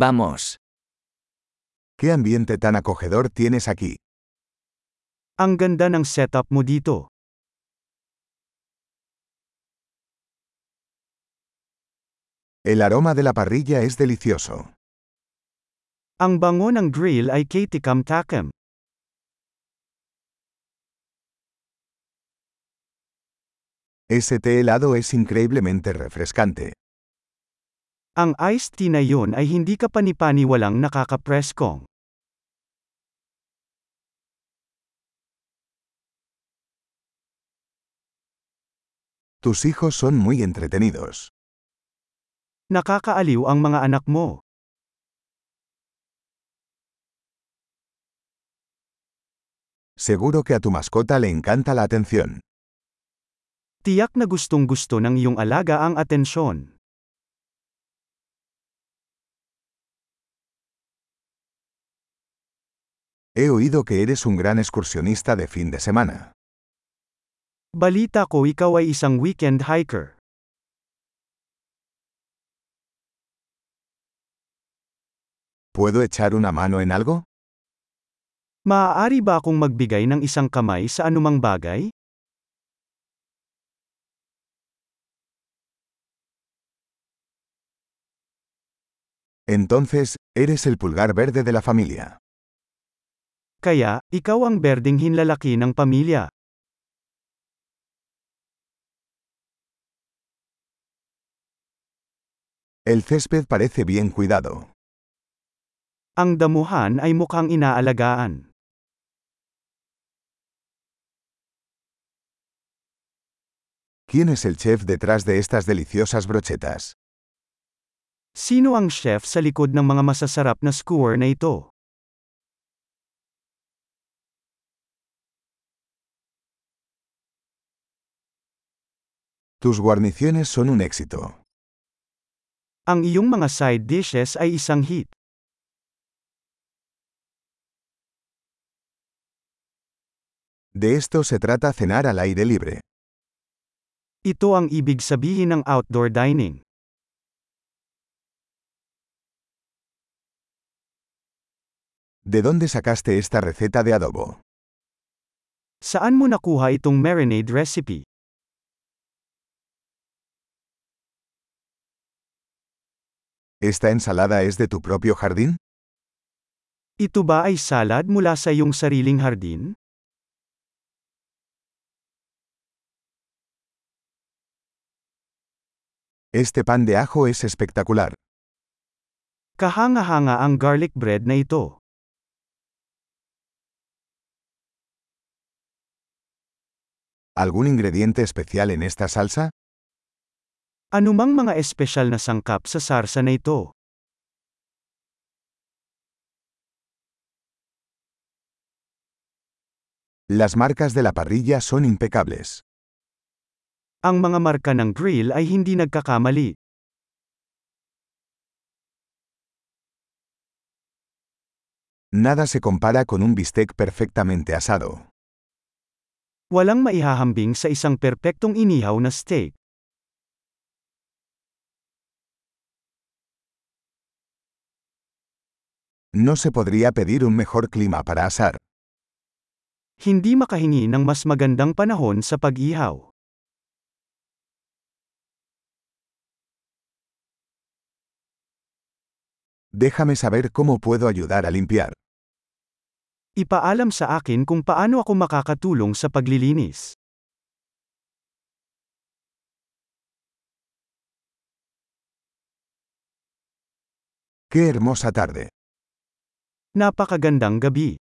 Vamos. ¿Qué ambiente tan acogedor tienes aquí? Ang ganda ng setup mo dito. El aroma de la parrilla es delicioso. Ang bango ng grill ay kitikam-takam. Ese té helado es increíblemente refrescante. Ang iced tea na yun ay hindi ka panipaniwalang nakakapreskong. Tus hijos son muy entretenidos. Nakakaaliw ang mga anak mo. Seguro que a tu mascota le encanta la atención. Tiyak na gustong gusto ng iyong alaga ang atensyon. He oído que eres un gran excursionista de fin de semana. Balita ko ikaw ay isang weekend hiker. ¿Puedo echar una mano en algo? Maaari ba akong magbigay ng isang kamay sa anumang bagay? Entonces, eres el pulgar verde de la familia. Kaya, ikaw ang berdeng hinlalaki ng pamilya. El césped parece bien cuidado. Ang damuhan ay mukhang inaalagaan. ¿Quién es el chef detrás de estas deliciosas brochetas? Sino ang chef sa likod ng mga masasarap na skewer na ito? Tus guarniciones son un éxito. Ang iyong mga side dishes ay isang hit. De esto se trata cenar al aire libre. Ito ang ibig sabihin ng outdoor dining. ¿De dónde sacaste esta receta de adobo? Saan mo nakuha itong marinade recipe? ¿Esta ensalada es de tu propio jardín? Ito ba ay salad mula sa iyong sariling hardin? Este pan de ajo es espectacular. Kahanga-hanga ang garlic bread na ito. ¿Algún ingrediente especial en esta salsa? Anumang mga espesyal na sangkap sa sarsa na ito? Las marcas de la parrilla son impecables. Ang mga marka ng grill ay hindi nagkakamali. Nada se compara con un bistec perfectamente asado. Walang maihahambing sa isang perpektong inihaw na steak. No se podría pedir un mejor clima para asar. Hindi makahingi ng mas magandang panahon sa pag-ihaw. Déjame saber cómo puedo ayudar a limpiar. Ipaalam sa akin kung paano ako makakatulong sa paglilinis. ¡Qué hermosa tarde! Napakagandang gabi.